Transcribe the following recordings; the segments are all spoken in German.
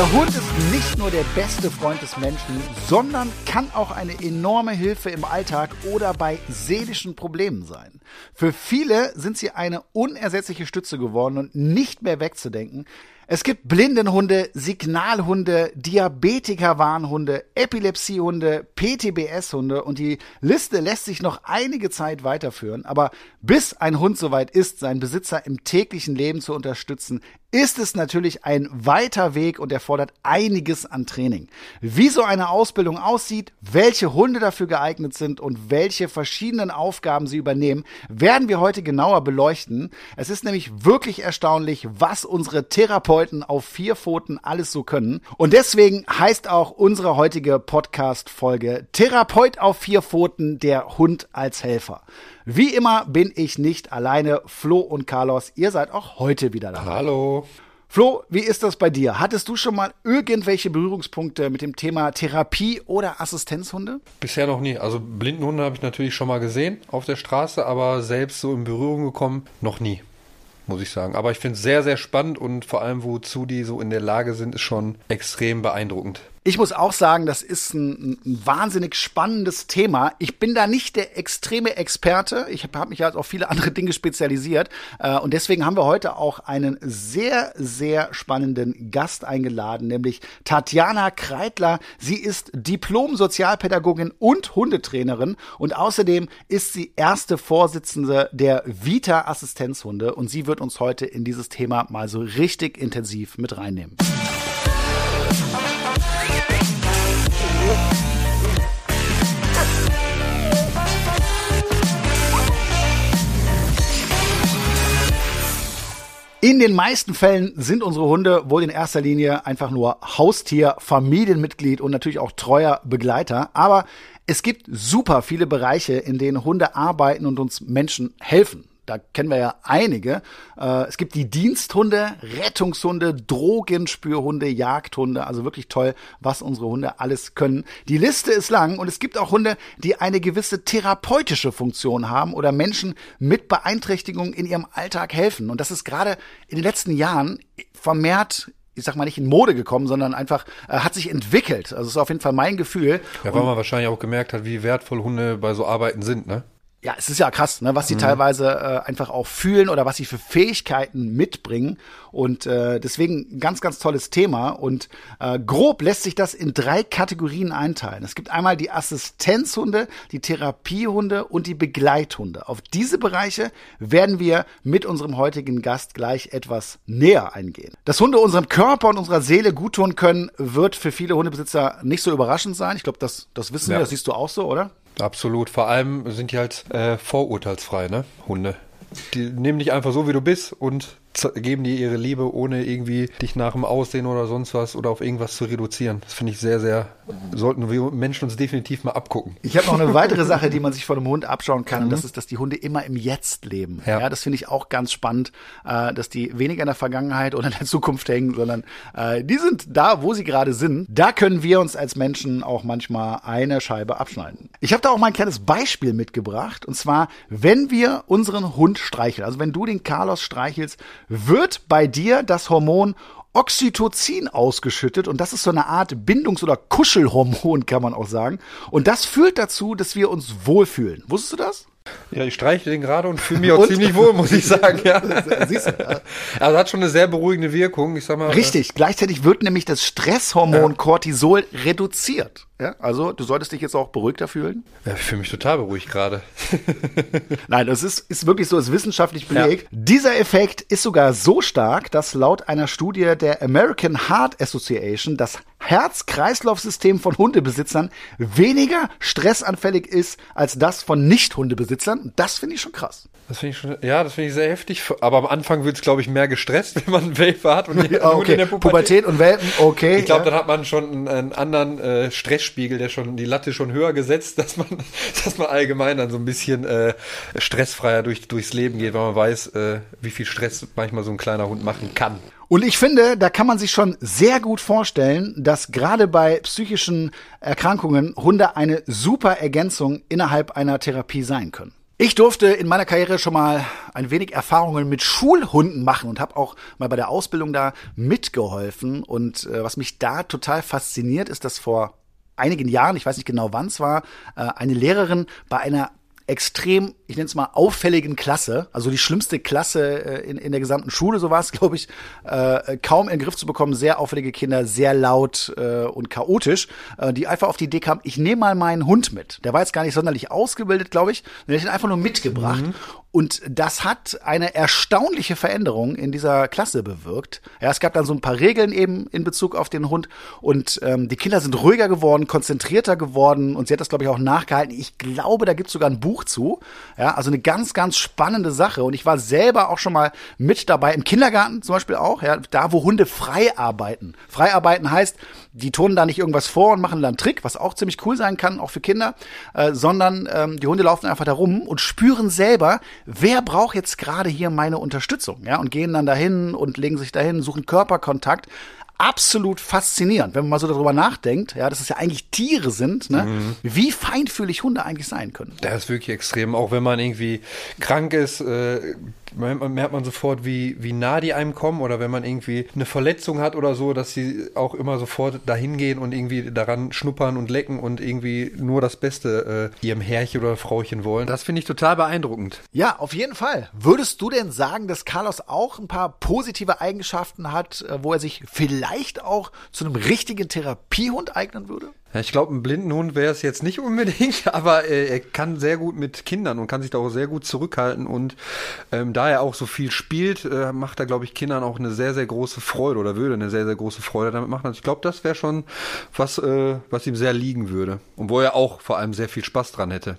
Der Hund ist nicht nur der beste Freund des Menschen, sondern kann auch eine enorme Hilfe im Alltag oder bei seelischen Problemen sein. Für viele sind sie eine unersetzliche Stütze geworden und nicht mehr wegzudenken. Es gibt Blindenhunde, Signalhunde, Diabetiker-Warnhunde, Epilepsiehunde, PTBS-Hunde und die Liste lässt sich noch einige Zeit weiterführen. Aber bis ein Hund soweit ist, seinen Besitzer im täglichen Leben zu unterstützen, ist es natürlich ein weiter Weg und erfordert einiges an Training. Wie so eine Ausbildung aussieht, welche Hunde dafür geeignet sind und welche verschiedenen Aufgaben sie übernehmen, werden wir heute genauer beleuchten. Es ist nämlich wirklich erstaunlich, was unsere Therapeuten auf vier Pfoten alles so können. Und deswegen heißt auch unsere heutige Podcast-Folge Therapeut auf vier Pfoten, der Hund als Helfer. Wie immer bin ich nicht alleine. Flo und Carlos, ihr seid auch heute wieder da. Hallo. Flo, wie ist das bei dir? Hattest du schon mal irgendwelche Berührungspunkte mit dem Thema Therapie oder Assistenzhunde? Bisher noch nie. Also Blindenhunde habe ich natürlich schon mal gesehen auf der Straße, aber selbst so in Berührung gekommen noch nie, muss ich sagen. Aber ich finde es sehr, sehr spannend und vor allem, wozu die so in der Lage sind, ist schon extrem beeindruckend. Ich muss auch sagen, das ist ein, ein, wahnsinnig spannendes Thema. Ich bin da nicht der extreme Experte. Ich habe hab mich halt auf viele andere Dinge spezialisiert. Äh, und deswegen haben wir heute auch einen sehr, sehr spannenden Gast eingeladen, nämlich Tatjana Kreitler. Sie ist Diplom-Sozialpädagogin und Hundetrainerin. Und außerdem ist sie erste Vorsitzende der Vita Assistenzhunde. Und sie wird uns heute in dieses Thema mal so richtig intensiv mit reinnehmen. In den meisten Fällen sind unsere Hunde wohl in erster Linie einfach nur Haustier, Familienmitglied und natürlich auch treuer Begleiter. Aber es gibt super viele Bereiche, in denen Hunde arbeiten und uns Menschen helfen da kennen wir ja einige. Äh, es gibt die Diensthunde, Rettungshunde, Drogenspürhunde, Jagdhunde. Also wirklich toll, was unsere Hunde alles können. Die Liste ist lang und es gibt auch Hunde, die eine gewisse therapeutische Funktion haben oder Menschen mit Beeinträchtigungen in ihrem Alltag helfen. Und das ist gerade in den letzten Jahren vermehrt ich sag mal nicht in Mode gekommen, sondern einfach äh, hat sich entwickelt. Also das ist auf jeden Fall mein Gefühl. Ja, weil man wahrscheinlich auch gemerkt hat, wie wertvoll Hunde bei so Arbeiten sind, ne? Ja, es ist ja krass, ne, was sie mhm. teilweise äh, einfach auch fühlen oder was sie für Fähigkeiten mitbringen. Und äh, deswegen ganz, ganz tolles Thema. Und äh, grob lässt sich das in drei Kategorien einteilen. Es gibt einmal die Assistenzhunde, die Therapiehunde und die Begleithunde. Auf diese Bereiche werden wir mit unserem heutigen Gast gleich etwas näher eingehen. Dass Hunde unserem Körper und unserer Seele gut tun können, wird für viele Hundebesitzer nicht so überraschend sein. Ich glaube, das, das wissen ja. wir, das siehst du auch so, oder? Absolut. Vor allem sind die halt äh, vorurteilsfrei, ne? Hunde. Die nehmen dich einfach so, wie du bist und geben dir ihre Liebe, ohne irgendwie dich nach dem Aussehen oder sonst was oder auf irgendwas zu reduzieren. Das finde ich sehr, sehr, sollten wir Menschen uns definitiv mal abgucken. Ich habe noch eine weitere Sache, die man sich von einem Hund abschauen kann, mhm. und das ist, dass die Hunde immer im Jetzt leben. Ja, ja das finde ich auch ganz spannend, äh, dass die weniger in der Vergangenheit oder in der Zukunft hängen, sondern äh, die sind da, wo sie gerade sind. Da können wir uns als Menschen auch manchmal eine Scheibe abschneiden. Ich habe da auch mal ein kleines Beispiel mitgebracht, und zwar, wenn wir unseren Hund streicheln, also wenn du den Carlos streichelst, wird bei dir das Hormon Oxytocin ausgeschüttet und das ist so eine Art Bindungs- oder Kuschelhormon, kann man auch sagen. Und das führt dazu, dass wir uns wohlfühlen. Wusstest du das? Ja, ich streiche den gerade und fühle mich auch ziemlich wohl, muss ich sagen. Ja. Siehst du, ja. Also hat schon eine sehr beruhigende Wirkung. Ich sag mal. Richtig. Äh, Gleichzeitig wird nämlich das Stresshormon ja. Cortisol reduziert. Ja, also du solltest dich jetzt auch beruhigter fühlen. Ja, ich fühle mich total beruhigt gerade. Nein, das ist, ist wirklich so, ist wissenschaftlich belegt. Ja. Dieser Effekt ist sogar so stark, dass laut einer Studie der American Heart Association das Herz-Kreislauf-System von Hundebesitzern weniger stressanfällig ist als das von Nicht-Hundebesitzern. Das finde ich schon krass. Das finde ich schon, ja, das finde ich sehr heftig. Aber am Anfang wird es, glaube ich, mehr gestresst, wenn man einen Welpe hat und ah, okay. in der Pubertät. Pubertät und Welpen, okay. Ich glaube, ja. dann hat man schon einen, einen anderen äh, Stressspiegel, der schon die Latte schon höher gesetzt, dass man, dass man allgemein dann so ein bisschen äh, stressfreier durch, durchs Leben geht, weil man weiß, äh, wie viel Stress manchmal so ein kleiner Hund machen kann. Und ich finde, da kann man sich schon sehr gut vorstellen, dass gerade bei psychischen Erkrankungen Hunde eine super Ergänzung innerhalb einer Therapie sein können. Ich durfte in meiner Karriere schon mal ein wenig Erfahrungen mit Schulhunden machen und habe auch mal bei der Ausbildung da mitgeholfen. Und äh, was mich da total fasziniert, ist, dass vor einigen Jahren, ich weiß nicht genau wann es war, äh, eine Lehrerin bei einer extrem, ich nenne es mal, auffälligen Klasse, also die schlimmste Klasse äh, in, in der gesamten Schule, so war es, glaube ich, äh, kaum in den Griff zu bekommen. Sehr auffällige Kinder, sehr laut äh, und chaotisch, äh, die einfach auf die Idee kam, ich nehme mal meinen Hund mit. Der war jetzt gar nicht sonderlich ausgebildet, glaube ich. Den hätte ich ihn einfach nur mitgebracht. Mhm. Und das hat eine erstaunliche Veränderung in dieser Klasse bewirkt. Ja, es gab dann so ein paar Regeln eben in Bezug auf den Hund und ähm, die Kinder sind ruhiger geworden, konzentrierter geworden und sie hat das, glaube ich, auch nachgehalten. Ich glaube, da gibt es sogar ein Buch zu. Ja, also eine ganz, ganz spannende Sache. Und ich war selber auch schon mal mit dabei, im Kindergarten zum Beispiel auch, ja, da wo Hunde frei arbeiten. Frei arbeiten heißt, die turnen da nicht irgendwas vor und machen dann Trick, was auch ziemlich cool sein kann, auch für Kinder, äh, sondern ähm, die Hunde laufen einfach da rum und spüren selber, wer braucht jetzt gerade hier meine Unterstützung, ja, und gehen dann dahin und legen sich dahin, suchen Körperkontakt absolut faszinierend, wenn man mal so darüber nachdenkt, ja, dass es ja eigentlich Tiere sind, ne? Mhm. wie feinfühlig Hunde eigentlich sein können. Das ist wirklich extrem, auch wenn man irgendwie krank ist, äh, merkt man sofort, wie, wie nah die einem kommen oder wenn man irgendwie eine Verletzung hat oder so, dass sie auch immer sofort dahin gehen und irgendwie daran schnuppern und lecken und irgendwie nur das Beste äh, ihrem Herrchen oder Frauchen wollen. Das finde ich total beeindruckend. Ja, auf jeden Fall. Würdest du denn sagen, dass Carlos auch ein paar positive Eigenschaften hat, äh, wo er sich vielleicht auch zu einem richtigen Therapiehund eignen würde? Ich glaube, ein blinden Hund wäre es jetzt nicht unbedingt, aber äh, er kann sehr gut mit Kindern und kann sich da auch sehr gut zurückhalten. Und ähm, da er auch so viel spielt, äh, macht er, glaube ich, Kindern auch eine sehr, sehr große Freude oder würde eine sehr, sehr große Freude damit machen. Also ich glaube, das wäre schon was, äh, was ihm sehr liegen würde. Und wo er auch vor allem sehr viel Spaß dran hätte.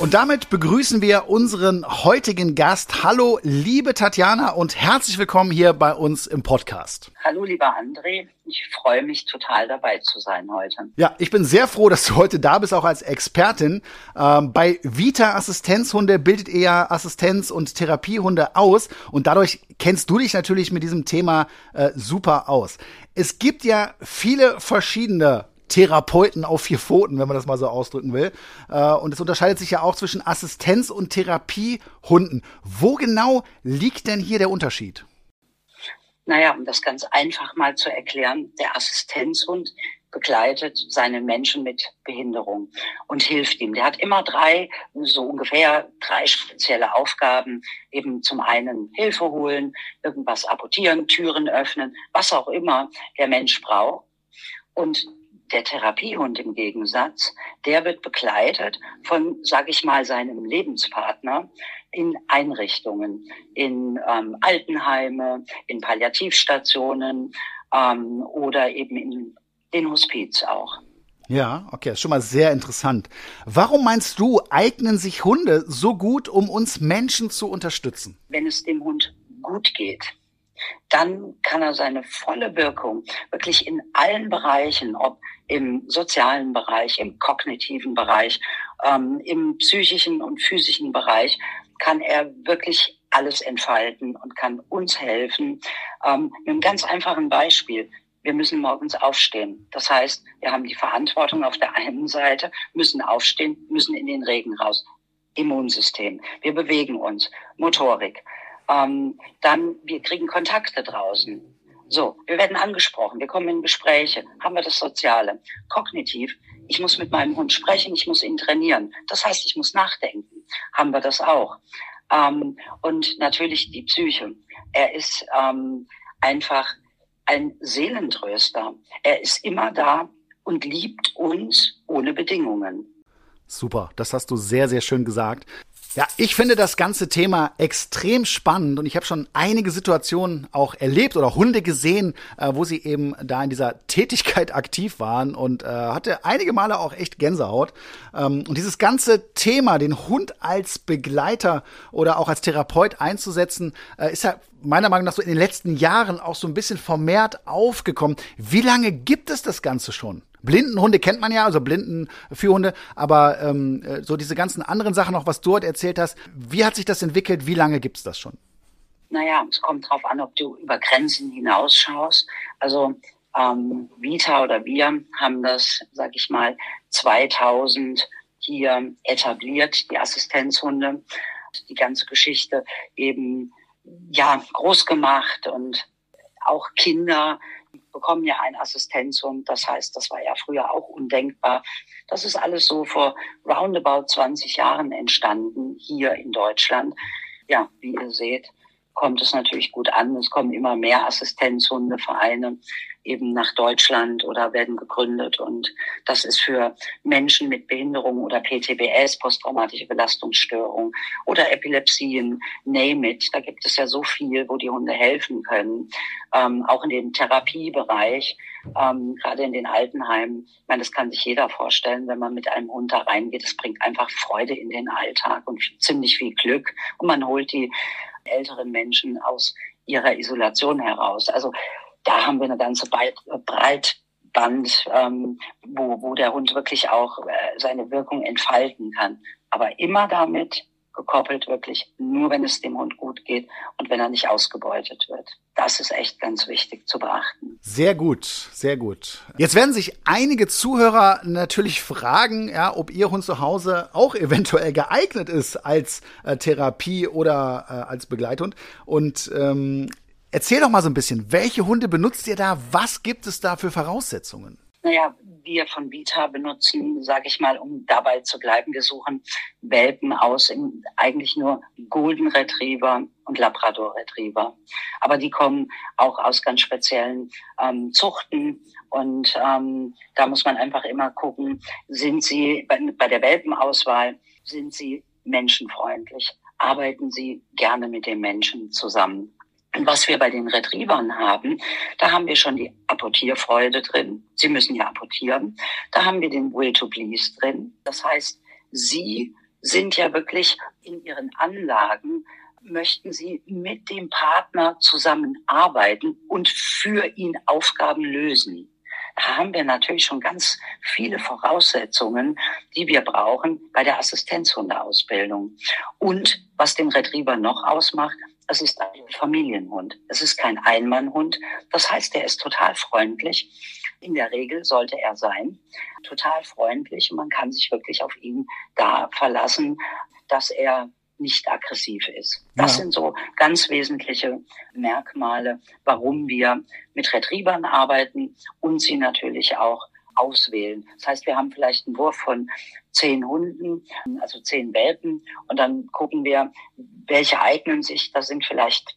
Und damit begrüßen wir unseren heutigen Gast. Hallo, liebe Tatjana und herzlich willkommen hier bei uns im Podcast. Hallo, lieber André. Ich freue mich total dabei zu sein heute. Ja, ich bin sehr froh, dass du heute da bist, auch als Expertin. Ähm, bei Vita Assistenzhunde bildet ihr ja Assistenz- und Therapiehunde aus und dadurch kennst du dich natürlich mit diesem Thema äh, super aus. Es gibt ja viele verschiedene Therapeuten auf vier Pfoten, wenn man das mal so ausdrücken will. Äh, und es unterscheidet sich ja auch zwischen Assistenz- und Therapiehunden. Wo genau liegt denn hier der Unterschied? Naja, um das ganz einfach mal zu erklären, der Assistenzhund begleitet seinen Menschen mit Behinderung und hilft ihm. Der hat immer drei, so ungefähr drei spezielle Aufgaben. Eben zum einen Hilfe holen, irgendwas apportieren, Türen öffnen, was auch immer der Mensch braucht. Und der Therapiehund im Gegensatz, der wird begleitet von, sage ich mal, seinem Lebenspartner in Einrichtungen, in ähm, Altenheime, in Palliativstationen ähm, oder eben in den Hospiz auch. Ja, okay, das ist schon mal sehr interessant. Warum meinst du, eignen sich Hunde so gut, um uns Menschen zu unterstützen? Wenn es dem Hund gut geht, dann kann er seine volle Wirkung wirklich in allen Bereichen, ob im sozialen Bereich, im kognitiven Bereich, ähm, im psychischen und physischen Bereich, kann er wirklich alles entfalten und kann uns helfen. Ähm, mit einem ganz einfachen Beispiel. Wir müssen morgens aufstehen. Das heißt, wir haben die Verantwortung auf der einen Seite, müssen aufstehen, müssen in den Regen raus. Immunsystem. Wir bewegen uns. Motorik. Ähm, dann, wir kriegen Kontakte draußen. So, wir werden angesprochen, wir kommen in Gespräche, haben wir das Soziale. Kognitiv, ich muss mit meinem Hund sprechen, ich muss ihn trainieren. Das heißt, ich muss nachdenken. Haben wir das auch. Ähm, und natürlich die Psyche. Er ist ähm, einfach ein Seelentröster. Er ist immer da und liebt uns ohne Bedingungen. Super, das hast du sehr, sehr schön gesagt. Ja, ich finde das ganze Thema extrem spannend und ich habe schon einige Situationen auch erlebt oder Hunde gesehen, äh, wo sie eben da in dieser Tätigkeit aktiv waren und äh, hatte einige Male auch echt Gänsehaut. Ähm, und dieses ganze Thema, den Hund als Begleiter oder auch als Therapeut einzusetzen, äh, ist ja meiner Meinung nach so in den letzten Jahren auch so ein bisschen vermehrt aufgekommen. Wie lange gibt es das Ganze schon? Blindenhunde kennt man ja, also Blindenführhunde, aber ähm, äh, so diese ganzen anderen Sachen noch, was du heute erzählt hast, wie hat sich das entwickelt? Wie lange gibt's das schon? Naja, es kommt drauf an, ob du über Grenzen hinausschaust. Also ähm, Vita oder wir haben das, sag ich mal, 2000 hier etabliert, die Assistenzhunde, die ganze Geschichte eben ja groß gemacht und auch Kinder bekommen ja einen Assistenzhund. Das heißt, das war ja früher auch undenkbar. Das ist alles so vor roundabout 20 Jahren entstanden hier in Deutschland. Ja, wie ihr seht, kommt es natürlich gut an. Es kommen immer mehr Assistenzhundevereine eben nach Deutschland oder werden gegründet. Und das ist für Menschen mit Behinderung oder PTBS, posttraumatische Belastungsstörung oder Epilepsien, name it. Da gibt es ja so viel, wo die Hunde helfen können. Ähm, auch in dem Therapiebereich, ähm, gerade in den Altenheimen. Ich meine, das kann sich jeder vorstellen, wenn man mit einem Hund da reingeht. Es bringt einfach Freude in den Alltag und ziemlich viel Glück. Und man holt die älteren Menschen aus ihrer Isolation heraus. Also da haben wir eine ganze Breitband, ähm, wo, wo der Hund wirklich auch äh, seine Wirkung entfalten kann. Aber immer damit gekoppelt wirklich nur, wenn es dem Hund gut geht und wenn er nicht ausgebeutet wird. Das ist echt ganz wichtig zu beachten. Sehr gut, sehr gut. Jetzt werden sich einige Zuhörer natürlich fragen, ja, ob ihr Hund zu Hause auch eventuell geeignet ist als äh, Therapie oder äh, als Begleithund. Und ähm, Erzähl doch mal so ein bisschen, welche Hunde benutzt ihr da? Was gibt es da für Voraussetzungen? Naja, wir von Vita benutzen, sage ich mal, um dabei zu bleiben, wir suchen Welpen aus, eigentlich nur Golden Retriever und Labrador Retriever. Aber die kommen auch aus ganz speziellen ähm, Zuchten. Und ähm, da muss man einfach immer gucken, sind sie bei, bei der Welpenauswahl, sind sie menschenfreundlich? Arbeiten sie gerne mit den Menschen zusammen? Was wir bei den Retrievern haben, da haben wir schon die Apportierfreude drin. Sie müssen ja apportieren. Da haben wir den Will to Please drin. Das heißt, Sie sind ja wirklich in Ihren Anlagen, möchten Sie mit dem Partner zusammenarbeiten und für ihn Aufgaben lösen. Da haben wir natürlich schon ganz viele Voraussetzungen, die wir brauchen bei der Assistenzhundeausbildung. Und was den Retriever noch ausmacht, es ist ein Familienhund. Es ist kein Einmannhund. Das heißt, er ist total freundlich. In der Regel sollte er sein. Total freundlich. Und man kann sich wirklich auf ihn da verlassen, dass er nicht aggressiv ist. Das ja. sind so ganz wesentliche Merkmale, warum wir mit Retrievern arbeiten und sie natürlich auch auswählen. Das heißt, wir haben vielleicht einen Wurf von zehn Hunden, also zehn Welpen, und dann gucken wir, welche eignen sich. Da sind vielleicht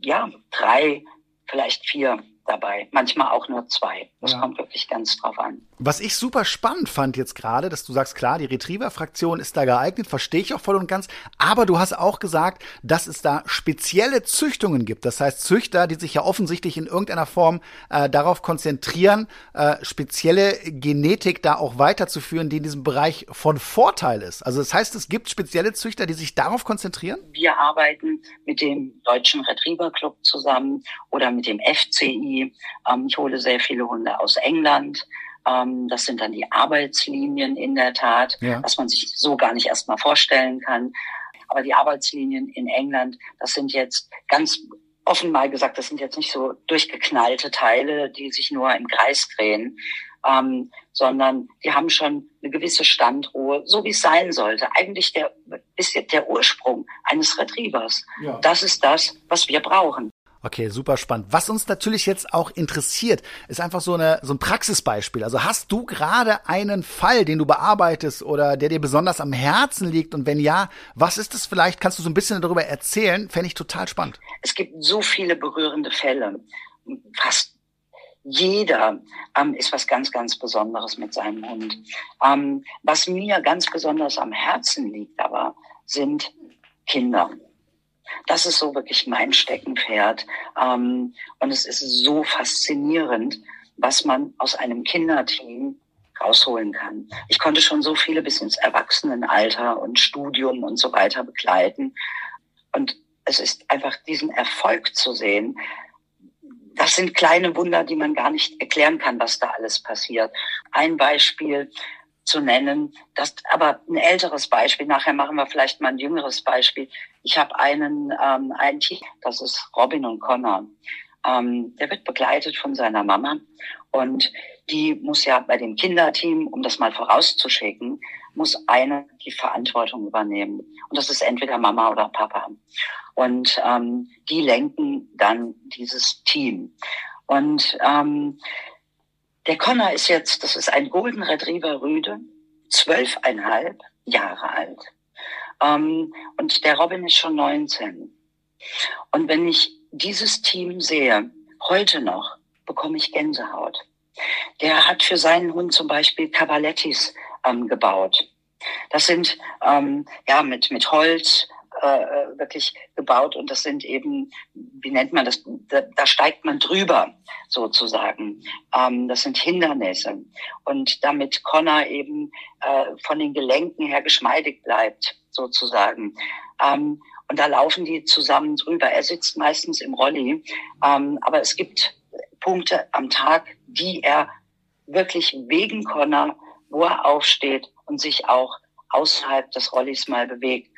ja drei, vielleicht vier dabei. Manchmal auch nur zwei. Das ja. kommt wirklich ganz drauf an. Was ich super spannend fand jetzt gerade, dass du sagst, klar, die Retriever-Fraktion ist da geeignet, verstehe ich auch voll und ganz. Aber du hast auch gesagt, dass es da spezielle Züchtungen gibt. Das heißt, Züchter, die sich ja offensichtlich in irgendeiner Form äh, darauf konzentrieren, äh, spezielle Genetik da auch weiterzuführen, die in diesem Bereich von Vorteil ist. Also das heißt, es gibt spezielle Züchter, die sich darauf konzentrieren? Wir arbeiten mit dem Deutschen Retriever Club zusammen oder mit dem FCI ähm, ich hole sehr viele Hunde aus England. Ähm, das sind dann die Arbeitslinien in der Tat, ja. was man sich so gar nicht erst mal vorstellen kann. Aber die Arbeitslinien in England, das sind jetzt ganz offen mal gesagt, das sind jetzt nicht so durchgeknallte Teile, die sich nur im Kreis drehen, ähm, sondern die haben schon eine gewisse Standruhe, so wie es sein sollte. Eigentlich der, ist der Ursprung eines Retrievers. Ja. Das ist das, was wir brauchen. Okay, super spannend. Was uns natürlich jetzt auch interessiert, ist einfach so, eine, so ein Praxisbeispiel. Also hast du gerade einen Fall, den du bearbeitest oder der dir besonders am Herzen liegt? Und wenn ja, was ist es vielleicht? Kannst du so ein bisschen darüber erzählen? Fände ich total spannend. Es gibt so viele berührende Fälle. Fast jeder ähm, ist was ganz, ganz Besonderes mit seinem Hund. Ähm, was mir ganz besonders am Herzen liegt aber, sind Kinder. Das ist so wirklich mein Steckenpferd. Ähm, und es ist so faszinierend, was man aus einem Kinderteam rausholen kann. Ich konnte schon so viele bis ins Erwachsenenalter und Studium und so weiter begleiten. Und es ist einfach diesen Erfolg zu sehen. Das sind kleine Wunder, die man gar nicht erklären kann, was da alles passiert. Ein Beispiel, zu nennen. Das aber ein älteres Beispiel. Nachher machen wir vielleicht mal ein jüngeres Beispiel. Ich habe einen ähm, einen Tier, das ist Robin und Connor. Ähm, der wird begleitet von seiner Mama und die muss ja bei dem Kinderteam, um das mal vorauszuschicken, muss eine die Verantwortung übernehmen. Und das ist entweder Mama oder Papa. Und ähm, die lenken dann dieses Team. Und ähm, der Connor ist jetzt, das ist ein Golden Retriever Rüde, zwölfeinhalb Jahre alt. Ähm, und der Robin ist schon 19. Und wenn ich dieses Team sehe, heute noch, bekomme ich Gänsehaut. Der hat für seinen Hund zum Beispiel Cavalettis ähm, gebaut. Das sind ähm, ja mit mit Holz äh, wirklich gebaut und das sind eben, wie nennt man das, da, da steigt man drüber sozusagen. Ähm, das sind Hindernisse und damit Connor eben äh, von den Gelenken her geschmeidig bleibt sozusagen. Ähm, und da laufen die zusammen drüber. Er sitzt meistens im Rolli, ähm, aber es gibt Punkte am Tag, die er wirklich wegen Connor, wo er aufsteht und sich auch außerhalb des Rollis mal bewegt.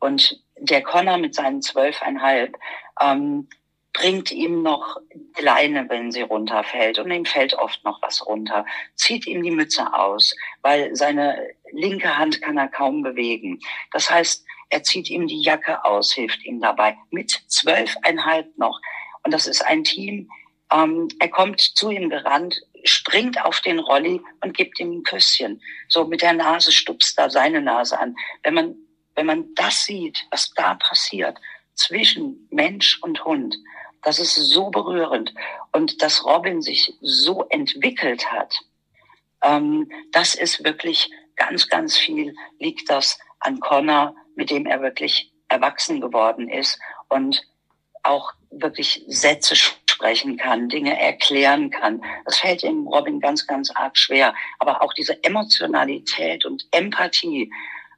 Und der Connor mit seinen zwölfeinhalb ähm, bringt ihm noch die Leine, wenn sie runterfällt. Und ihm fällt oft noch was runter. Zieht ihm die Mütze aus, weil seine linke Hand kann er kaum bewegen. Das heißt, er zieht ihm die Jacke aus, hilft ihm dabei. Mit zwölfeinhalb noch. Und das ist ein Team. Ähm, er kommt zu ihm gerannt, springt auf den Rolli und gibt ihm ein Küsschen. So mit der Nase stupst da seine Nase an. Wenn man, wenn man das sieht, was da passiert zwischen Mensch und Hund, das ist so berührend. Und dass Robin sich so entwickelt hat, ähm, das ist wirklich ganz, ganz viel liegt das an Connor, mit dem er wirklich erwachsen geworden ist und auch wirklich Sätze sprechen kann, Dinge erklären kann. Das fällt dem Robin ganz, ganz arg schwer. Aber auch diese Emotionalität und Empathie,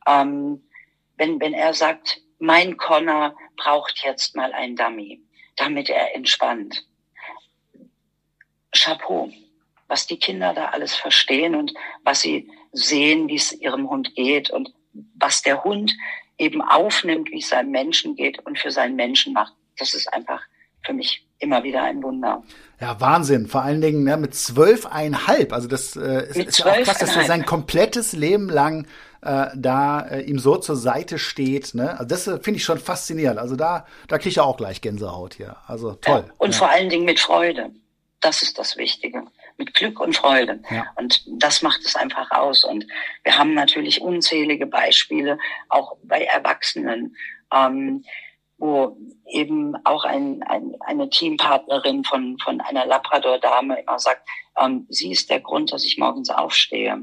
ähm, wenn, wenn er sagt, mein Connor braucht jetzt mal ein Dummy, damit er entspannt. Chapeau, was die Kinder da alles verstehen und was sie sehen, wie es ihrem Hund geht und was der Hund eben aufnimmt, wie es seinem Menschen geht und für seinen Menschen macht. Das ist einfach für mich immer wieder ein Wunder. Ja, Wahnsinn. Vor allen Dingen ne, mit zwölfeinhalb. Also das äh, ist, ist ja auch krass, dass er sein komplettes Leben lang äh, da äh, ihm so zur Seite steht. Ne? Also das äh, finde ich schon faszinierend. Also da, da kriege ich auch gleich Gänsehaut hier. Also toll. Ja, und ja. vor allen Dingen mit Freude. Das ist das Wichtige. Mit Glück und Freude. Ja. Und das macht es einfach aus. Und wir haben natürlich unzählige Beispiele, auch bei Erwachsenen. Ähm, wo eben auch ein, ein, eine Teampartnerin von, von einer Labrador-Dame immer sagt, ähm, sie ist der Grund, dass ich morgens aufstehe.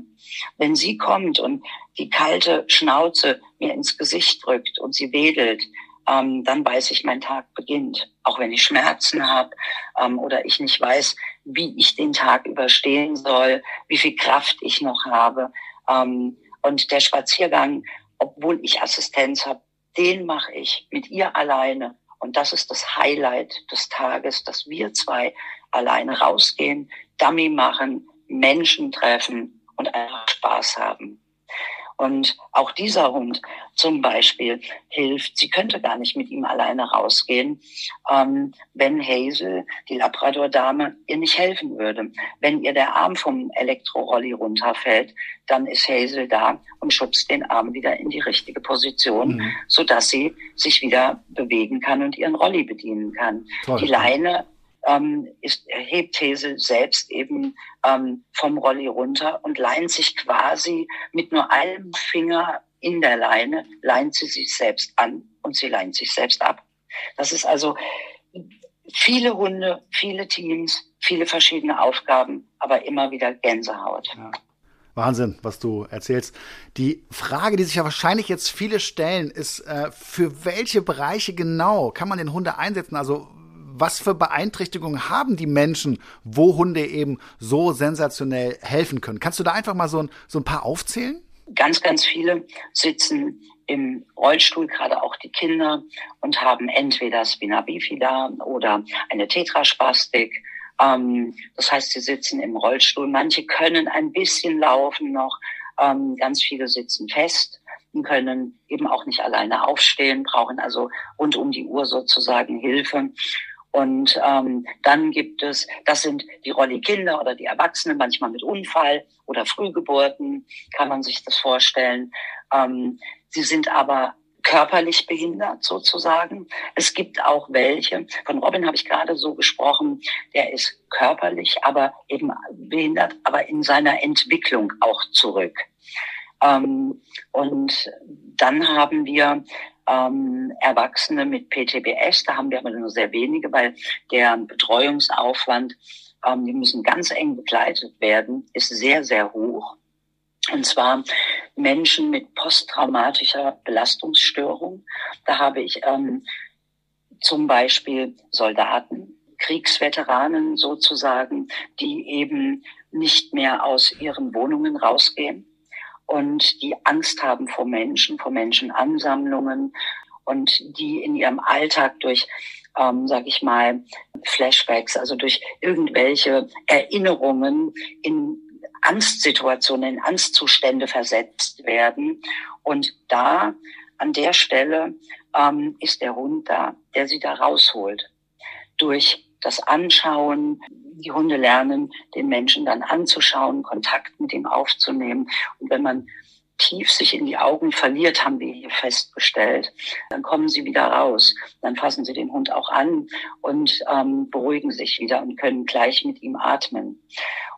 Wenn sie kommt und die kalte Schnauze mir ins Gesicht drückt und sie wedelt, ähm, dann weiß ich, mein Tag beginnt. Auch wenn ich Schmerzen habe ähm, oder ich nicht weiß, wie ich den Tag überstehen soll, wie viel Kraft ich noch habe. Ähm, und der Spaziergang, obwohl ich Assistenz habe, den mache ich mit ihr alleine. Und das ist das Highlight des Tages, dass wir zwei alleine rausgehen, Dummy machen, Menschen treffen und einfach Spaß haben. Und auch dieser Hund zum Beispiel hilft. Sie könnte gar nicht mit ihm alleine rausgehen, ähm, wenn Hazel, die Labrador-Dame, ihr nicht helfen würde. Wenn ihr der Arm vom Elektrorolli runterfällt, dann ist Hazel da und schubst den Arm wieder in die richtige Position, mhm. sodass sie sich wieder bewegen kann und ihren Rolli bedienen kann. Toll. Die Leine ähm, ist, hebt Hesel selbst eben ähm, vom Rolli runter und leint sich quasi mit nur einem Finger in der Leine, leint sie sich selbst an und sie leint sich selbst ab. Das ist also viele Hunde, viele Teams, viele verschiedene Aufgaben, aber immer wieder Gänsehaut. Ja. Wahnsinn, was du erzählst. Die Frage, die sich ja wahrscheinlich jetzt viele stellen, ist, äh, für welche Bereiche genau kann man den Hunde einsetzen? Also was für Beeinträchtigungen haben die Menschen, wo Hunde eben so sensationell helfen können? Kannst du da einfach mal so ein, so ein paar aufzählen? Ganz, ganz viele sitzen im Rollstuhl, gerade auch die Kinder, und haben entweder Spina bifida oder eine Tetraspastik. Ähm, das heißt, sie sitzen im Rollstuhl. Manche können ein bisschen laufen noch. Ähm, ganz viele sitzen fest und können eben auch nicht alleine aufstehen, brauchen also rund um die Uhr sozusagen Hilfe. Und ähm, dann gibt es, das sind die Rolli-Kinder oder die Erwachsenen, manchmal mit Unfall oder Frühgeburten, kann man sich das vorstellen. Ähm, sie sind aber körperlich behindert sozusagen. Es gibt auch welche, von Robin habe ich gerade so gesprochen, der ist körperlich, aber eben behindert, aber in seiner Entwicklung auch zurück. Ähm, und dann haben wir ähm, Erwachsene mit PTBS. Da haben wir aber nur sehr wenige, weil der Betreuungsaufwand, ähm, die müssen ganz eng begleitet werden, ist sehr, sehr hoch. Und zwar Menschen mit posttraumatischer Belastungsstörung. Da habe ich ähm, zum Beispiel Soldaten, Kriegsveteranen sozusagen, die eben nicht mehr aus ihren Wohnungen rausgehen, und die Angst haben vor Menschen, vor Menschenansammlungen und die in ihrem Alltag durch, ähm, sage ich mal, Flashbacks, also durch irgendwelche Erinnerungen in Angstsituationen, in Angstzustände versetzt werden. Und da, an der Stelle, ähm, ist der Hund da, der sie da rausholt. Durch das Anschauen, die Hunde lernen, den Menschen dann anzuschauen, Kontakt mit ihm aufzunehmen. Und wenn man tief sich in die Augen verliert, haben wir hier festgestellt, dann kommen sie wieder raus. Dann fassen sie den Hund auch an und ähm, beruhigen sich wieder und können gleich mit ihm atmen.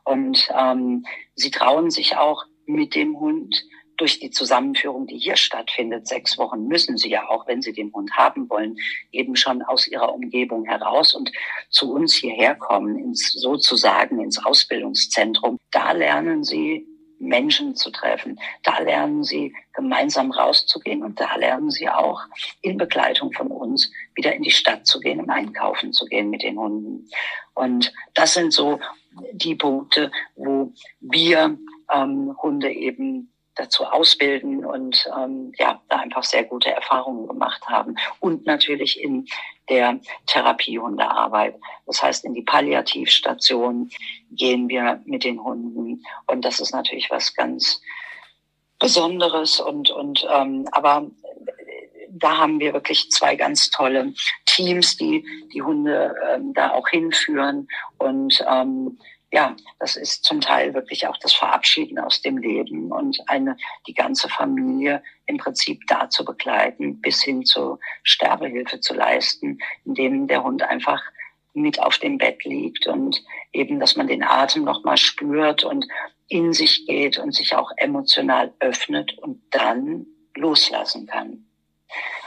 Und ähm, sie trauen sich auch mit dem Hund durch die Zusammenführung, die hier stattfindet, sechs Wochen, müssen sie ja auch, wenn sie den Hund haben wollen, eben schon aus ihrer Umgebung heraus und zu uns hierher kommen, ins, sozusagen ins Ausbildungszentrum. Da lernen sie Menschen zu treffen. Da lernen sie gemeinsam rauszugehen und da lernen sie auch in Begleitung von uns wieder in die Stadt zu gehen und einkaufen zu gehen mit den Hunden. Und das sind so die Punkte, wo wir ähm, Hunde eben dazu ausbilden und ähm, ja, da einfach sehr gute Erfahrungen gemacht haben. Und natürlich in der Therapiehundearbeit. Das heißt, in die Palliativstation gehen wir mit den Hunden. Und das ist natürlich was ganz Besonderes. Und, und ähm, aber da haben wir wirklich zwei ganz tolle Teams, die die Hunde ähm, da auch hinführen und ähm, ja, das ist zum Teil wirklich auch das Verabschieden aus dem Leben und eine, die ganze Familie im Prinzip da zu begleiten, bis hin zur Sterbehilfe zu leisten, indem der Hund einfach mit auf dem Bett liegt und eben, dass man den Atem nochmal spürt und in sich geht und sich auch emotional öffnet und dann loslassen kann.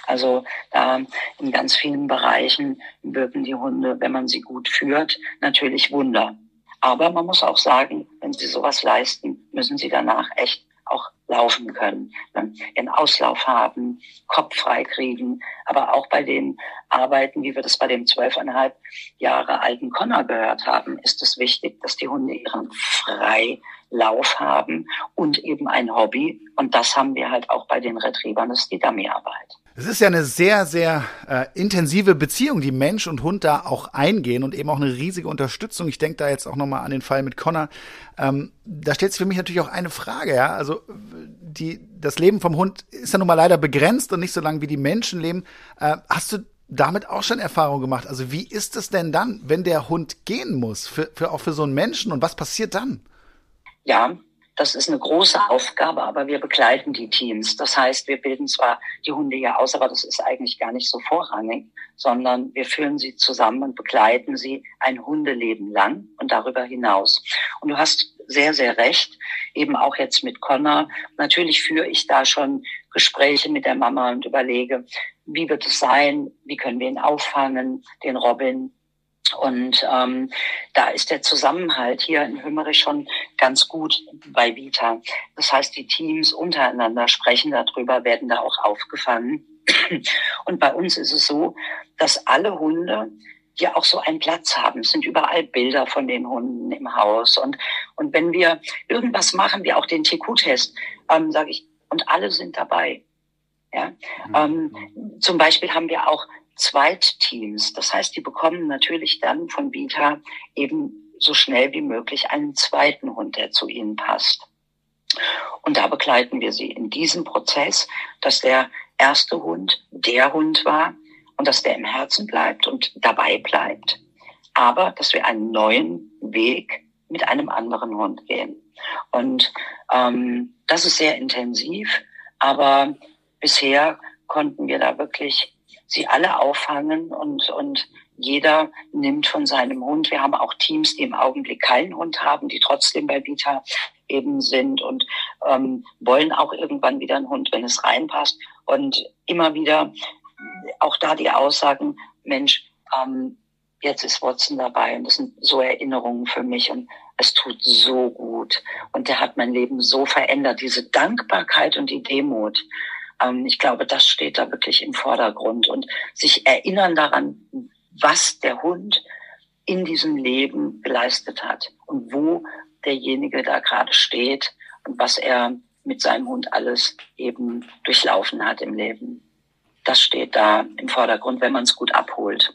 Also da in ganz vielen Bereichen wirken die Hunde, wenn man sie gut führt, natürlich Wunder. Aber man muss auch sagen, wenn sie sowas leisten, müssen sie danach echt auch laufen können, ne? ihren Auslauf haben, Kopf frei kriegen, aber auch bei den Arbeiten, wie wir das bei dem zwölfeinhalb Jahre alten Connor gehört haben, ist es wichtig, dass die Hunde ihren Freilauf haben und eben ein Hobby. Und das haben wir halt auch bei den Retrievern, das ist die Dummyarbeit. Es ist ja eine sehr, sehr äh, intensive Beziehung, die Mensch und Hund da auch eingehen und eben auch eine riesige Unterstützung. Ich denke da jetzt auch nochmal an den Fall mit Connor. Ähm, da stellt sich für mich natürlich auch eine Frage, ja. Also die, das Leben vom Hund ist ja nun mal leider begrenzt und nicht so lang wie die Menschen leben. Äh, hast du damit auch schon Erfahrung gemacht? Also wie ist es denn dann, wenn der Hund gehen muss, für, für auch für so einen Menschen und was passiert dann? Ja, das ist eine große Aufgabe, aber wir begleiten die Teams. Das heißt, wir bilden zwar die Hunde hier aus, aber das ist eigentlich gar nicht so vorrangig, sondern wir führen sie zusammen und begleiten sie ein Hundeleben lang und darüber hinaus. Und du hast sehr, sehr recht, eben auch jetzt mit Connor. Natürlich führe ich da schon Gespräche mit der Mama und überlege, wie wird es sein, wie können wir ihn auffangen, den Robin, und ähm, da ist der Zusammenhalt hier in Hümmerich schon ganz gut bei Vita. Das heißt, die Teams untereinander sprechen darüber, werden da auch aufgefangen. Und bei uns ist es so, dass alle Hunde ja auch so einen Platz haben. Es sind überall Bilder von den Hunden im Haus. Und, und wenn wir irgendwas machen, wie auch den TQ-Test, ähm, sage ich, und alle sind dabei. Ja? Mhm. Ähm, zum Beispiel haben wir auch Zweitteams. Das heißt, die bekommen natürlich dann von Vita eben so schnell wie möglich einen zweiten Hund, der zu ihnen passt. Und da begleiten wir sie in diesem Prozess, dass der erste Hund der Hund war und dass der im Herzen bleibt und dabei bleibt, aber dass wir einen neuen Weg mit einem anderen Hund gehen. Und ähm, das ist sehr intensiv, aber bisher konnten wir da wirklich sie alle auffangen und, und jeder nimmt von seinem Hund. Wir haben auch Teams, die im Augenblick keinen Hund haben, die trotzdem bei Vita eben sind und ähm, wollen auch irgendwann wieder einen Hund, wenn es reinpasst. Und immer wieder auch da die Aussagen, Mensch, ähm, jetzt ist Watson dabei und das sind so Erinnerungen für mich und es tut so gut. Und der hat mein Leben so verändert. Diese Dankbarkeit und die Demut. Ähm, ich glaube, das steht da wirklich im Vordergrund und sich erinnern daran, was der Hund in diesem Leben geleistet hat und wo derjenige da gerade steht und was er mit seinem Hund alles eben durchlaufen hat im Leben. Das steht da im Vordergrund, wenn man es gut abholt.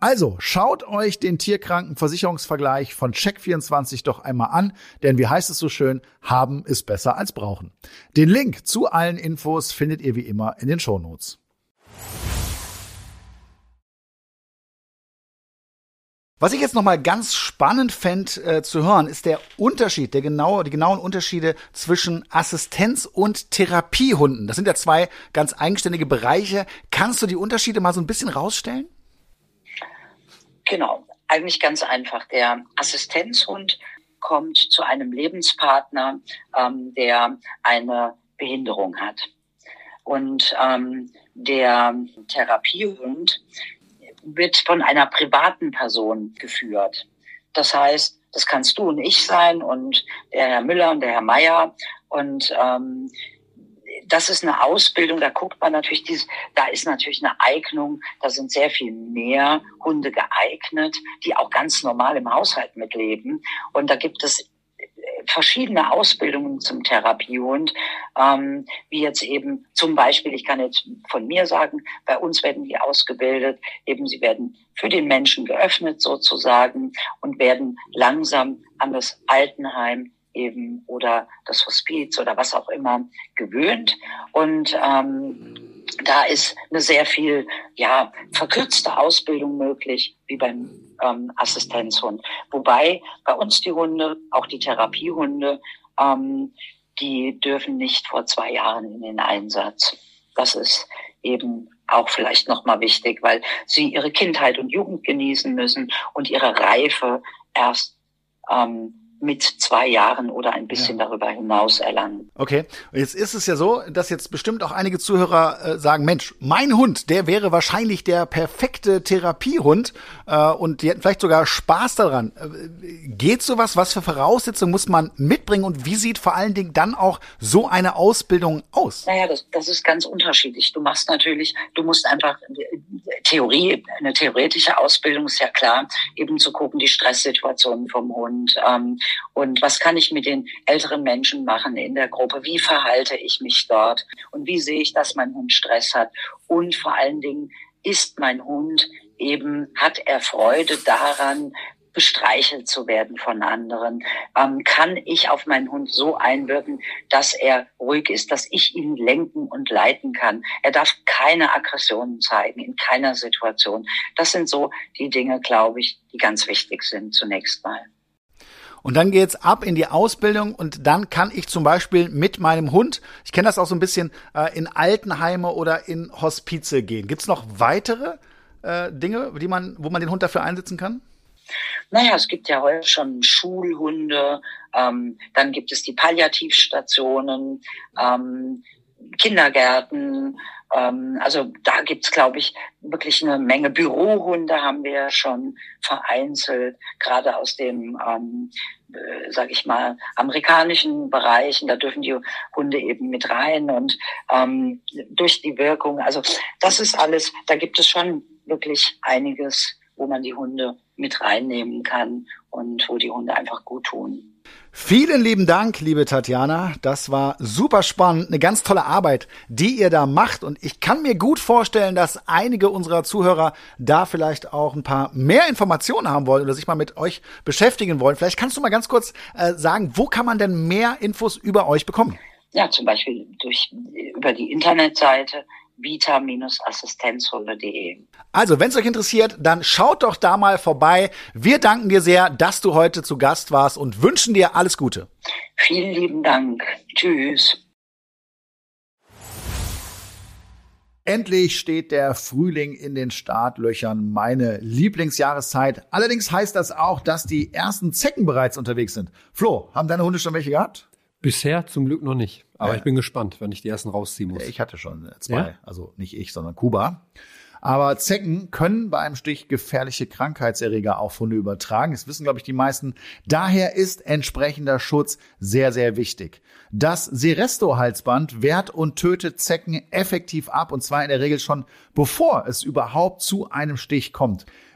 Also schaut euch den Tierkrankenversicherungsvergleich von Check24 doch einmal an, denn wie heißt es so schön, haben ist besser als brauchen. Den Link zu allen Infos findet ihr wie immer in den Shownotes. Was ich jetzt nochmal ganz spannend fände äh, zu hören, ist der Unterschied, der genaue, die genauen Unterschiede zwischen Assistenz- und Therapiehunden. Das sind ja zwei ganz eigenständige Bereiche. Kannst du die Unterschiede mal so ein bisschen rausstellen? Genau, eigentlich ganz einfach. Der Assistenzhund kommt zu einem Lebenspartner, ähm, der eine Behinderung hat. Und ähm, der Therapiehund wird von einer privaten Person geführt. Das heißt, das kannst du und ich sein und der Herr Müller und der Herr Meier. Und ähm, das ist eine Ausbildung, da guckt man natürlich, dies, da ist natürlich eine Eignung, da sind sehr viel mehr Hunde geeignet, die auch ganz normal im Haushalt mitleben. Und da gibt es verschiedene Ausbildungen zum Therapiehund, ähm, wie jetzt eben zum Beispiel, ich kann jetzt von mir sagen, bei uns werden die ausgebildet, eben sie werden für den Menschen geöffnet sozusagen und werden langsam an das Altenheim eben oder das Hospiz oder was auch immer gewöhnt. Und ähm, da ist eine sehr viel ja verkürzte Ausbildung möglich, wie beim ähm, Assistenzhund. Wobei bei uns die Hunde, auch die Therapiehunde, ähm, die dürfen nicht vor zwei Jahren in den Einsatz. Das ist eben auch vielleicht nochmal wichtig, weil sie ihre Kindheit und Jugend genießen müssen und ihre Reife erst ähm, mit zwei Jahren oder ein bisschen ja. darüber hinaus erlangen. Okay, jetzt ist es ja so, dass jetzt bestimmt auch einige Zuhörer äh, sagen, Mensch, mein Hund, der wäre wahrscheinlich der perfekte Therapiehund äh, und die hätten vielleicht sogar Spaß daran. Äh, geht sowas? Was für Voraussetzungen muss man mitbringen und wie sieht vor allen Dingen dann auch so eine Ausbildung aus? Naja, das, das ist ganz unterschiedlich. Du machst natürlich, du musst einfach Theorie, eine theoretische Ausbildung ist ja klar, eben zu gucken, die Stresssituationen vom Hund, ähm, Und was kann ich mit den älteren Menschen machen in der Gruppe? Wie verhalte ich mich dort? Und wie sehe ich, dass mein Hund Stress hat? Und vor allen Dingen, ist mein Hund eben, hat er Freude daran, bestreichelt zu werden von anderen? Ähm, kann ich auf meinen Hund so einwirken, dass er ruhig ist, dass ich ihn lenken und leiten kann? Er darf keine Aggressionen zeigen, in keiner Situation. Das sind so die Dinge, glaube ich, die ganz wichtig sind zunächst mal. Und dann geht's ab in die Ausbildung und dann kann ich zum Beispiel mit meinem Hund, ich kenne das auch so ein bisschen, äh, in Altenheime oder in Hospize gehen. Gibt's noch weitere äh, Dinge, die man, wo man den Hund dafür einsetzen kann? Naja, es gibt ja heute schon Schulhunde, ähm, dann gibt es die Palliativstationen, ähm, Kindergärten. Ähm, also da gibt's, glaube ich, wirklich eine Menge Bürohunde haben wir schon vereinzelt, gerade aus dem, ähm, äh, sage ich mal, amerikanischen Bereichen. Da dürfen die Hunde eben mit rein und ähm, durch die Wirkung. Also das ist alles, da gibt es schon wirklich einiges, wo man die Hunde mit reinnehmen kann und wo die Hunde einfach gut tun. Vielen lieben Dank, liebe Tatjana. Das war super spannend, eine ganz tolle Arbeit, die ihr da macht. Und ich kann mir gut vorstellen, dass einige unserer Zuhörer da vielleicht auch ein paar mehr Informationen haben wollen oder sich mal mit euch beschäftigen wollen. Vielleicht kannst du mal ganz kurz äh, sagen, wo kann man denn mehr Infos über euch bekommen? Ja, zum Beispiel durch, über die Internetseite vita-assistenzhunde.de. Also, wenn es euch interessiert, dann schaut doch da mal vorbei. Wir danken dir sehr, dass du heute zu Gast warst und wünschen dir alles Gute. Vielen lieben Dank. Tschüss. Endlich steht der Frühling in den Startlöchern, meine Lieblingsjahreszeit. Allerdings heißt das auch, dass die ersten Zecken bereits unterwegs sind. Flo, haben deine Hunde schon welche gehabt? Bisher zum Glück noch nicht. Aber ja. ich bin gespannt, wenn ich die ersten rausziehen muss. Ich hatte schon zwei. Ja? Also nicht ich, sondern Kuba. Aber Zecken können bei einem Stich gefährliche Krankheitserreger auf Hunde übertragen. Das wissen, glaube ich, die meisten. Daher ist entsprechender Schutz sehr, sehr wichtig. Das Seresto-Halsband wehrt und tötet Zecken effektiv ab und zwar in der Regel schon bevor es überhaupt zu einem Stich kommt.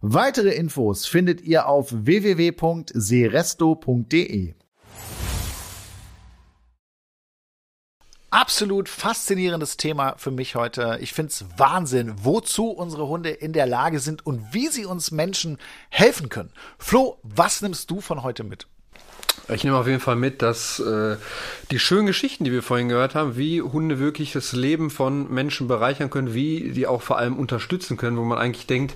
Weitere Infos findet ihr auf www.seresto.de. Absolut faszinierendes Thema für mich heute. Ich finde es Wahnsinn, wozu unsere Hunde in der Lage sind und wie sie uns Menschen helfen können. Flo, was nimmst du von heute mit? Ich nehme auf jeden Fall mit, dass äh, die schönen Geschichten, die wir vorhin gehört haben, wie Hunde wirklich das Leben von Menschen bereichern können, wie die auch vor allem unterstützen können, wo man eigentlich denkt,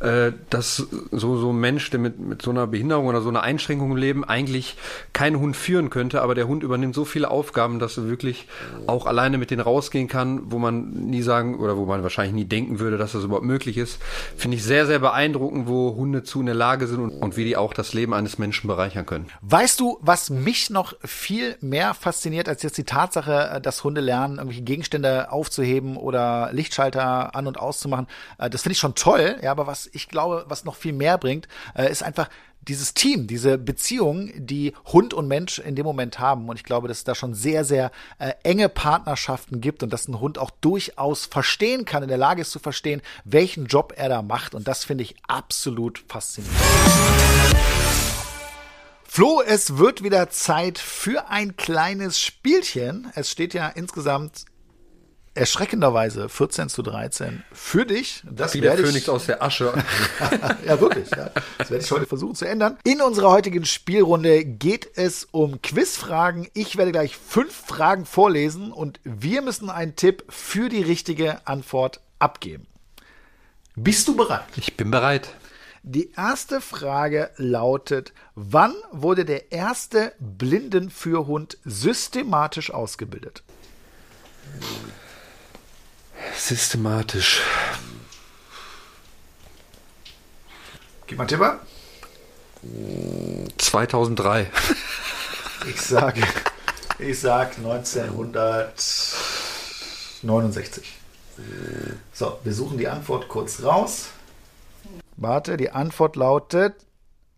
äh, dass so so ein Mensch, der mit, mit so einer Behinderung oder so einer Einschränkung im Leben eigentlich keinen Hund führen könnte, aber der Hund übernimmt so viele Aufgaben, dass er wirklich auch alleine mit denen rausgehen kann, wo man nie sagen oder wo man wahrscheinlich nie denken würde, dass das überhaupt möglich ist. Finde ich sehr, sehr beeindruckend, wo Hunde zu in der Lage sind und, und wie die auch das Leben eines Menschen bereichern können. Weißt du, was mich noch viel mehr fasziniert als jetzt die Tatsache, äh, dass Hunde lernen, irgendwelche Gegenstände aufzuheben oder Lichtschalter an und auszumachen? Äh, das finde ich schon toll, ja, aber was ich glaube, was noch viel mehr bringt, äh, ist einfach dieses Team, diese Beziehung, die Hund und Mensch in dem Moment haben. Und ich glaube, dass es da schon sehr, sehr äh, enge Partnerschaften gibt und dass ein Hund auch durchaus verstehen kann, in der Lage ist zu verstehen, welchen Job er da macht. Und das finde ich absolut faszinierend. Flo, es wird wieder Zeit für ein kleines Spielchen. Es steht ja insgesamt erschreckenderweise 14 zu 13 für dich. Das Wie der Phönix aus der Asche. ja, wirklich. Ja. Das werde ich heute versuchen zu ändern. In unserer heutigen Spielrunde geht es um Quizfragen. Ich werde gleich fünf Fragen vorlesen und wir müssen einen Tipp für die richtige Antwort abgeben. Bist du bereit? Ich bin bereit. Die erste Frage lautet, wann wurde der erste Blindenführhund systematisch ausgebildet? Systematisch. Gib mal Tipper. 2003. Ich sage, ich sag 1969. So, wir suchen die Antwort kurz raus. Warte, die Antwort lautet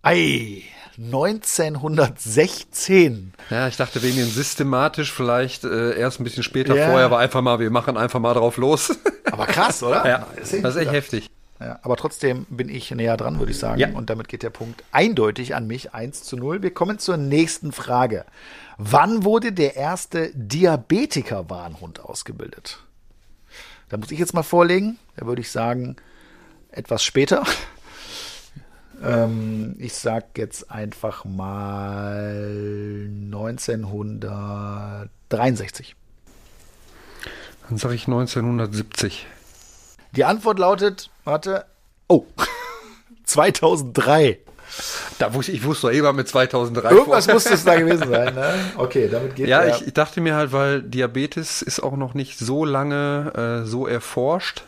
Ei, 1916. Ja, ich dachte wegen dem systematisch vielleicht äh, erst ein bisschen später Ja. vorher, aber einfach mal, wir machen einfach mal drauf los. Aber krass, oder? ja, Das ist echt heftig. Ja, aber trotzdem bin ich näher dran, würde ich sagen. Ja. Und damit geht der Punkt eindeutig an mich, 1 zu 0. Wir kommen zur nächsten Frage. Wann wurde der erste Diabetiker-Warnhund ausgebildet? Da muss ich jetzt mal vorlegen. Da würde ich sagen, etwas später. Ähm, ich sag jetzt einfach mal 1963. Dann sage ich 1970. Die Antwort lautet, warte, oh, 2003. Da wusste ich wusste doch eh mal mit 2003 Irgendwas vor. muss es da gewesen sein, ne? Okay, damit geht Ja, der- ich, ich dachte mir halt, weil Diabetes ist auch noch nicht so lange äh, so erforscht.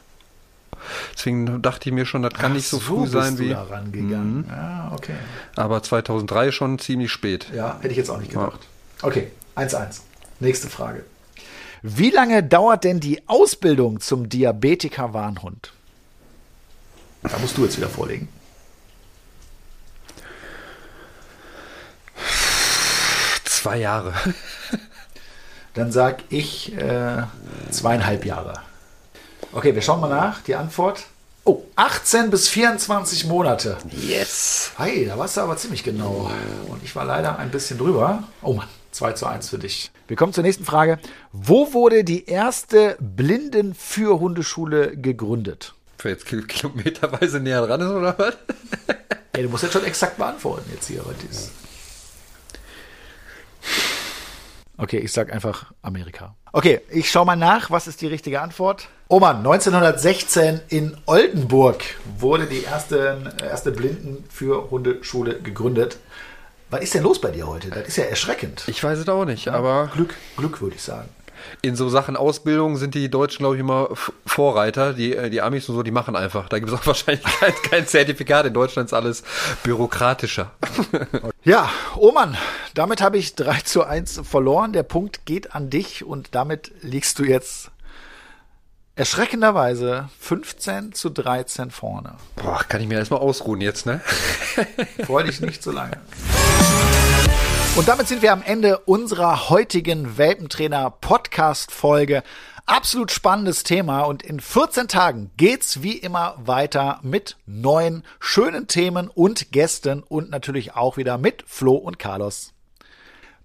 Deswegen dachte ich mir schon, das kann nicht so Ach, früh bist sein du wie. da rangegangen. Ja, okay. Aber 2003 schon ziemlich spät. Ja, hätte ich jetzt auch nicht gedacht. Okay, 1-1. Nächste Frage. Wie lange dauert denn die Ausbildung zum Diabetiker-Warnhund? Da musst du jetzt wieder vorlegen. Zwei Jahre. Dann sag ich äh, zweieinhalb Jahre. Okay, wir schauen mal nach. Die Antwort. Oh, 18 bis 24 Monate. Yes. Hey, da warst du aber ziemlich genau. Und ich war leider ein bisschen drüber. Oh Mann, 2 zu 1 für dich. Wir kommen zur nächsten Frage. Wo wurde die erste Blindenführhundeschule gegründet? Wer jetzt kil- kilometerweise näher dran ist oder was? Ey, du musst jetzt schon exakt beantworten jetzt hier. Was ist. Okay, ich sag einfach Amerika. Okay, ich schau mal nach. Was ist die richtige Antwort? Oh Mann, 1916 in Oldenburg wurde die erste, erste Blindenführhundeschule gegründet. Was ist denn los bei dir heute? Das ist ja erschreckend. Ich weiß es auch nicht, aber Glück, Glück würde ich sagen. In so Sachen Ausbildung sind die Deutschen, glaube ich, immer Vorreiter. Die, äh, die Amis und so, die machen einfach. Da gibt es auch wahrscheinlich kein, kein Zertifikat. In Deutschland ist alles bürokratischer. Ja, oh Mann, damit habe ich 3 zu 1 verloren. Der Punkt geht an dich und damit liegst du jetzt erschreckenderweise 15 zu 13 vorne. Boah, kann ich mir erstmal ausruhen jetzt, ne? Freu dich nicht so lange. Und damit sind wir am Ende unserer heutigen Welpentrainer-Podcast-Folge. Absolut spannendes Thema und in 14 Tagen geht's wie immer weiter mit neuen, schönen Themen und Gästen und natürlich auch wieder mit Flo und Carlos.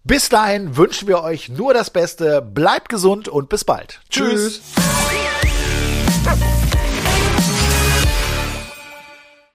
Bis dahin wünschen wir euch nur das Beste, bleibt gesund und bis bald. Tschüss. Tschüss.